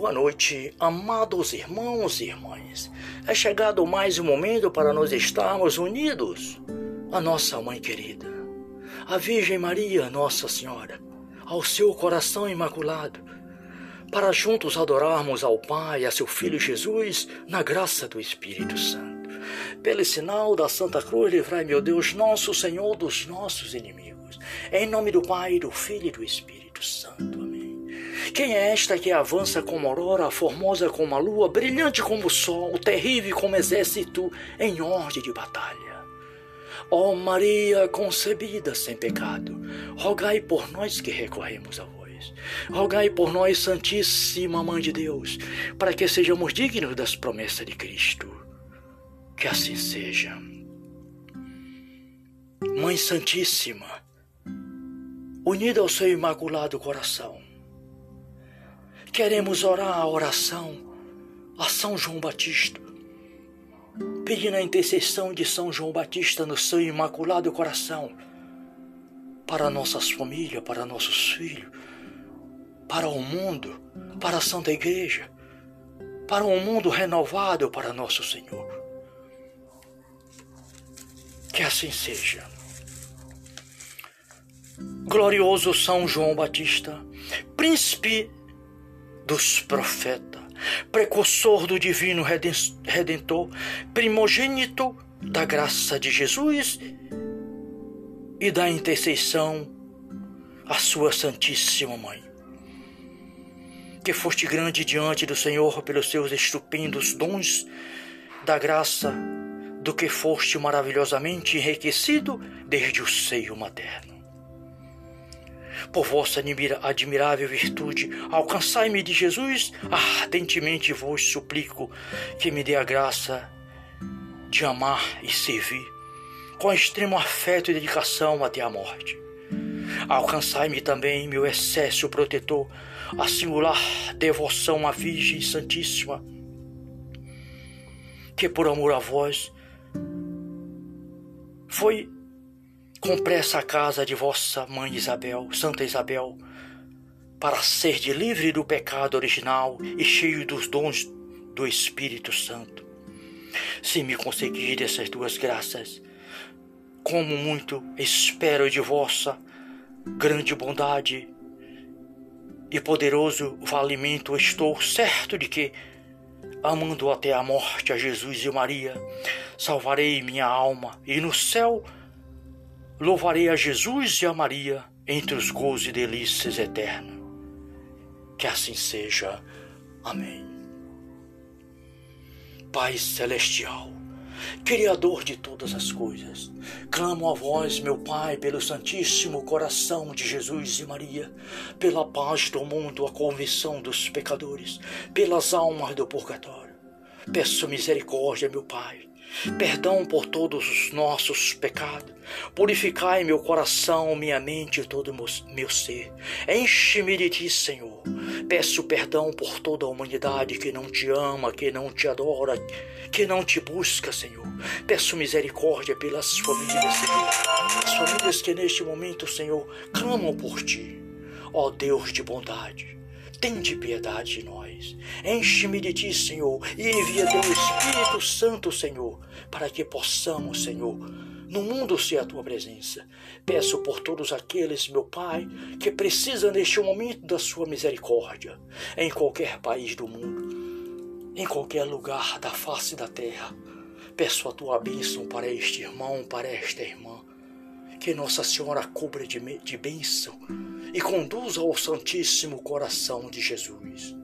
Boa noite, amados irmãos e irmãs. É chegado mais um momento para nós estarmos unidos à nossa mãe querida, a Virgem Maria, Nossa Senhora, ao seu coração imaculado, para juntos adorarmos ao Pai a seu Filho Jesus na graça do Espírito Santo. Pelo sinal da Santa Cruz, livrai, meu Deus, nosso Senhor, dos nossos inimigos. Em nome do Pai, do Filho e do Espírito Santo. Quem é esta que avança como aurora, formosa como a lua, brilhante como o sol, terrível como exército em ordem de batalha? Ó oh Maria concebida sem pecado, rogai por nós que recorremos a vós. Rogai por nós, Santíssima Mãe de Deus, para que sejamos dignos das promessas de Cristo. Que assim seja. Mãe Santíssima, unida ao seu imaculado coração, queremos orar a oração a São João Batista, pedindo a intercessão de São João Batista no seu imaculado coração para nossas famílias, para nossos filhos, para o mundo, para a Santa Igreja, para um mundo renovado para nosso Senhor. Que assim seja. Glorioso São João Batista, príncipe dos profetas, precursor do divino redentor, primogênito da graça de Jesus e da intercessão à sua Santíssima Mãe. Que foste grande diante do Senhor pelos seus estupendos dons da graça, do que foste maravilhosamente enriquecido desde o seio materno por vossa admirável virtude, alcançai-me de Jesus, ardentemente vos suplico que me dê a graça de amar e servir, com extremo afeto e dedicação até a morte. Alcançai-me também, meu excesso protetor, a singular devoção à Virgem Santíssima, que por amor a vós foi Compressa a casa de vossa mãe Isabel, Santa Isabel, para ser de livre do pecado original e cheio dos dons do Espírito Santo. Se me conseguir essas duas graças, como muito espero de vossa grande bondade e poderoso valimento, estou certo de que, amando até a morte a Jesus e Maria, salvarei minha alma e no céu Louvarei a Jesus e a Maria entre os gozos e delícias eternos. Que assim seja. Amém. Pai Celestial, Criador de todas as coisas, clamo a vós, meu Pai, pelo Santíssimo Coração de Jesus e Maria, pela paz do mundo, a convicção dos pecadores, pelas almas do purgatório. Peço misericórdia, meu Pai, perdão por todos os nossos pecados. Purificai meu coração, minha mente e todo meu ser. Enche-me de ti, Senhor. Peço perdão por toda a humanidade que não te ama, que não te adora, que não te busca, Senhor. Peço misericórdia pelas famílias, Senhor. As famílias que neste momento, Senhor, clamam por ti. Ó Deus de bondade, tende piedade de nós. Enche-me de ti, Senhor, e envia teu Espírito Santo, Senhor, para que possamos, Senhor, no mundo ser a tua presença. Peço por todos aqueles, meu Pai, que precisam neste momento da sua misericórdia, em qualquer país do mundo, em qualquer lugar da face da terra. Peço a tua bênção para este irmão, para esta irmã. Que Nossa Senhora cubra de, de bênção e conduza ao Santíssimo Coração de Jesus.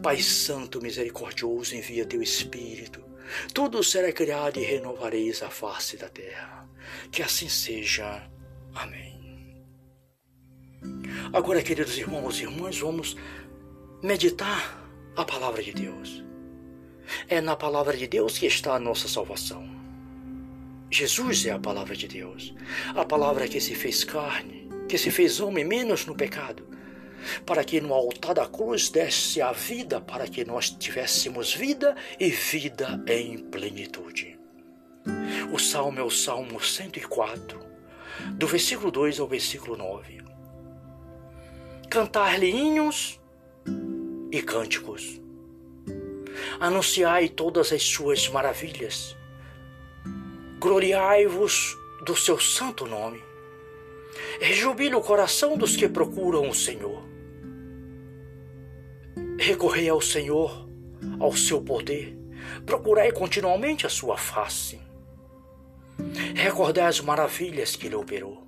Pai Santo Misericordioso, envia teu Espírito. Tudo será criado e renovareis a face da terra. Que assim seja. Amém. Agora, queridos irmãos e irmãs, vamos meditar a palavra de Deus. É na palavra de Deus que está a nossa salvação. Jesus é a palavra de Deus, a palavra que se fez carne, que se fez homem menos no pecado, para que no altar da cruz desse a vida, para que nós tivéssemos vida e vida em plenitude. O salmo é o Salmo 104, do versículo 2 ao versículo 9. Cantar-lhe hinos e cânticos. Anunciai todas as suas maravilhas. Gloriai-vos do seu santo nome. Rejubile o coração dos que procuram o Senhor. Recorrei ao Senhor, ao seu poder. Procurai continuamente a sua face. Recordai as maravilhas que ele operou,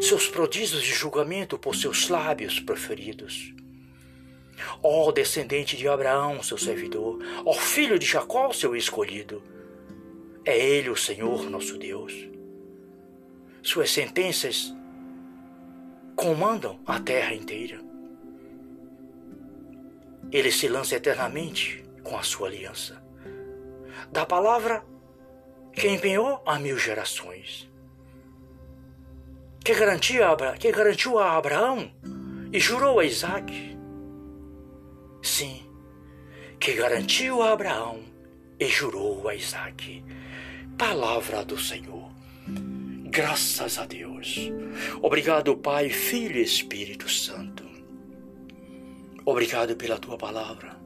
seus prodígios de julgamento por seus lábios preferidos. Ó descendente de Abraão, seu servidor, ó filho de Jacó, seu escolhido. É ele o Senhor nosso Deus. Suas sentenças comandam a terra inteira. Ele se lança eternamente com a sua aliança. Da palavra que empenhou a mil gerações. Que, que garantiu a Abraão e jurou a Isaac. Sim, que garantiu a Abraão e jurou a Isaac. Palavra do Senhor. Graças a Deus. Obrigado, Pai, Filho e Espírito Santo. Obrigado pela tua palavra.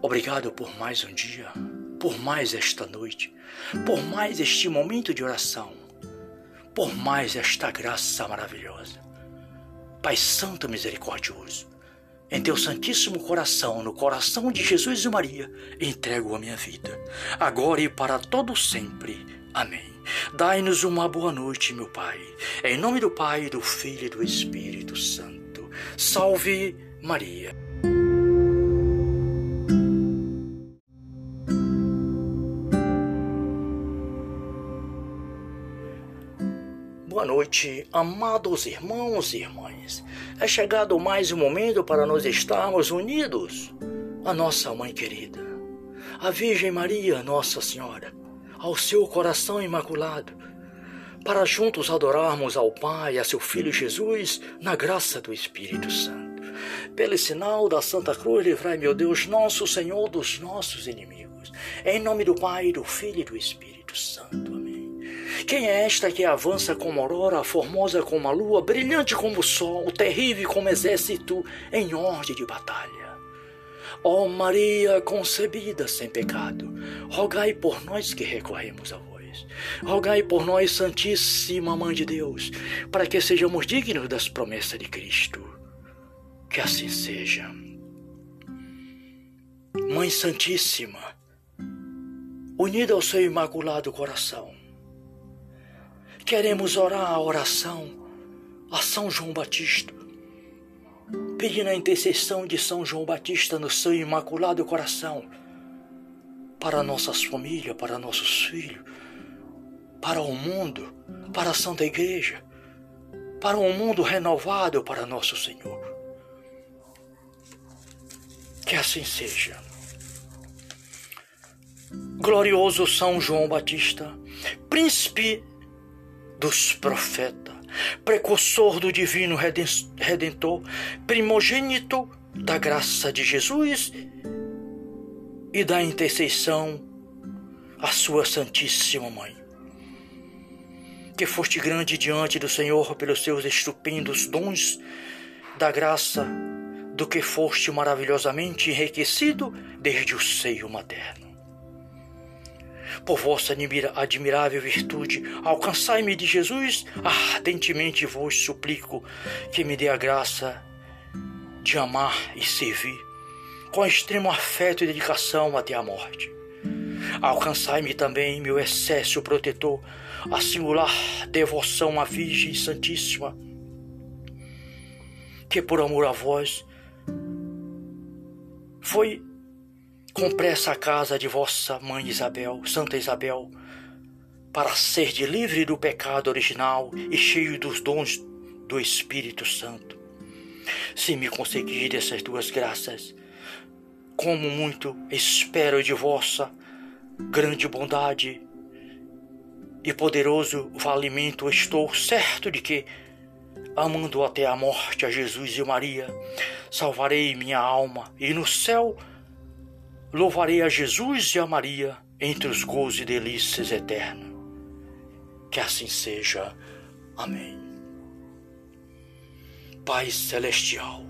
Obrigado por mais um dia, por mais esta noite, por mais este momento de oração, por mais esta graça maravilhosa. Pai Santo Misericordioso, em teu Santíssimo Coração, no coração de Jesus e Maria, entrego a minha vida, agora e para todo sempre. Amém. Dai-nos uma boa noite, meu Pai. Em nome do Pai, do Filho e do Espírito Santo. Salve Maria. Boa noite, amados irmãos e irmãs. É chegado mais um momento para nós estarmos unidos à nossa mãe querida, a Virgem Maria, Nossa Senhora ao seu coração imaculado, para juntos adorarmos ao Pai e a seu Filho Jesus na graça do Espírito Santo. Pelo sinal da Santa Cruz, livrai, meu Deus, nosso Senhor, dos nossos inimigos. Em nome do Pai, do Filho e do Espírito Santo. Quem é esta que avança como aurora, formosa como a lua, brilhante como o sol, terrível como exército em ordem de batalha? Ó oh Maria concebida sem pecado, rogai por nós que recorremos a vós. Rogai por nós, Santíssima Mãe de Deus, para que sejamos dignos das promessas de Cristo. Que assim seja. Mãe Santíssima, unida ao seu imaculado coração, queremos orar a oração a São João Batista pedindo a intercessão de São João Batista no seu imaculado coração para nossas famílias, para nossos filhos, para o mundo, para a Santa Igreja, para um mundo renovado para nosso Senhor. Que assim seja. Glorioso São João Batista, príncipe dos profetas, precursor do divino redentor, primogênito da graça de Jesus e da intercessão à sua Santíssima Mãe. Que foste grande diante do Senhor pelos seus estupendos dons da graça, do que foste maravilhosamente enriquecido desde o seio materno por vossa admirável virtude, alcançai-me de Jesus, ardentemente vos suplico que me dê a graça de amar e servir, com extremo afeto e dedicação até a morte. Alcançai-me também, meu excesso protetor, a singular devoção à Virgem Santíssima, que por amor a vós foi Compressa a casa de vossa mãe Isabel, Santa Isabel, para ser de livre do pecado original e cheio dos dons do Espírito Santo. Se me conseguir essas duas graças, como muito espero de vossa grande bondade e poderoso valimento, estou certo de que, amando até a morte a Jesus e Maria, salvarei minha alma e no céu Louvarei a Jesus e a Maria entre os gozos e delícias eternos. Que assim seja. Amém. Pai Celestial,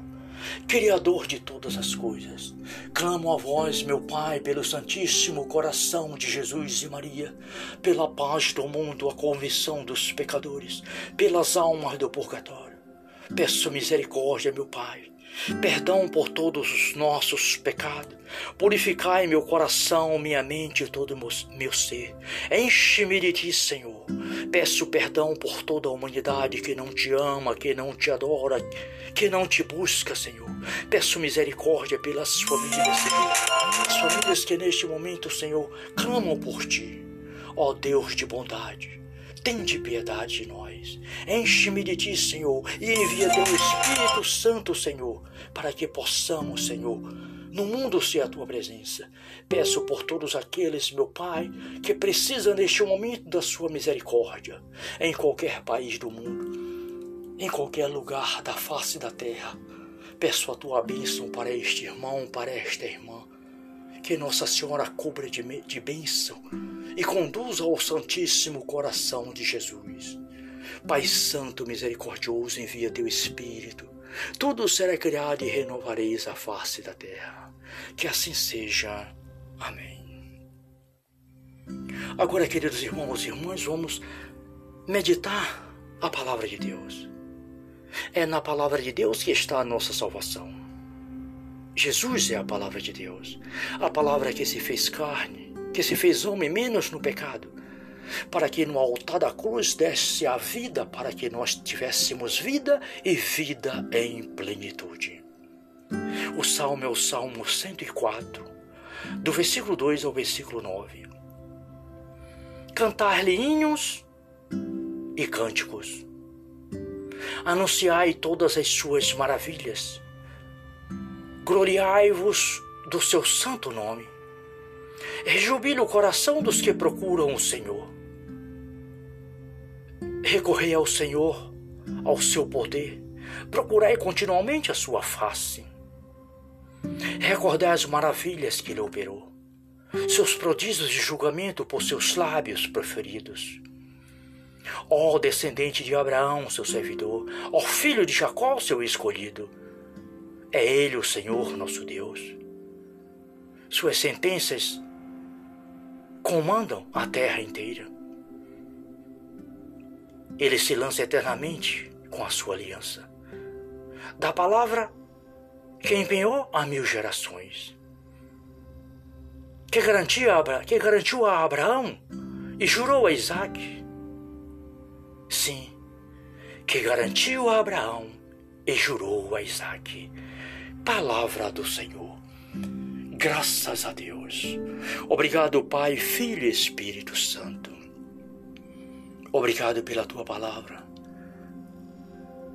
Criador de todas as coisas, clamo a vós, meu Pai, pelo Santíssimo Coração de Jesus e Maria, pela paz do mundo, a conversão dos pecadores, pelas almas do purgatório. Peço misericórdia, meu Pai, perdão por todos os nossos pecados. Purificai meu coração, minha mente e todo meu ser. Enche-me de ti, Senhor. Peço perdão por toda a humanidade que não te ama, que não te adora, que não te busca, Senhor. Peço misericórdia pelas famílias, Senhor. As famílias que neste momento, Senhor, clamam por ti. Ó Deus de bondade, tende piedade de nós. Enche-me de ti, Senhor, e envia teu Espírito Santo, Senhor, para que possamos, Senhor, no mundo ser a tua presença. Peço por todos aqueles, meu Pai, que precisam neste momento da sua misericórdia, em qualquer país do mundo, em qualquer lugar da face da terra. Peço a tua bênção para este irmão, para esta irmã. Que Nossa Senhora cubra de, de bênção e conduza ao Santíssimo Coração de Jesus. Pai Santo Misericordioso, envia teu Espírito. Tudo será criado e renovareis a face da terra. Que assim seja. Amém. Agora, queridos irmãos e irmãs, vamos meditar a palavra de Deus. É na palavra de Deus que está a nossa salvação. Jesus é a palavra de Deus, a palavra que se fez carne, que se fez homem menos no pecado, para que no altar da cruz desse a vida para que nós tivéssemos vida e vida em plenitude. O salmo é o Salmo 104, do versículo 2 ao versículo 9. Cantar-lhe hinos e cânticos. Anunciai todas as suas maravilhas. Gloriai-vos do seu santo nome. Rejubile o coração dos que procuram o Senhor. Recorrei ao Senhor, ao seu poder. Procurai continuamente a sua face. Recordai as maravilhas que ele operou, seus prodígios de julgamento por seus lábios preferidos. Ó descendente de Abraão, seu servidor, ó filho de Jacó, seu escolhido, é ele o Senhor nosso Deus. Suas sentenças comandam a terra inteira. Ele se lança eternamente com a sua aliança. Da palavra que empenhou a mil gerações. Que, que garantiu a Abraão e jurou a Isaac. Sim, que garantiu a Abraão e jurou a Isaac. Palavra do Senhor. Graças a Deus. Obrigado, Pai, Filho e Espírito Santo. Obrigado pela tua palavra.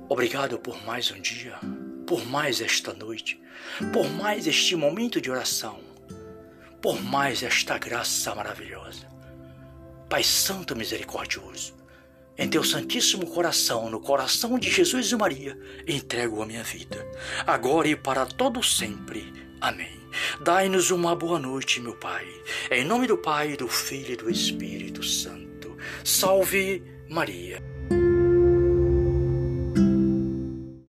Obrigado por mais um dia, por mais esta noite, por mais este momento de oração, por mais esta graça maravilhosa. Pai Santo Misericordioso, em teu Santíssimo Coração, no coração de Jesus e Maria, entrego a minha vida, agora e para todo sempre. Amém. Dai-nos uma boa noite, meu Pai. Em nome do Pai, do Filho e do Espírito Santo. Salve Maria.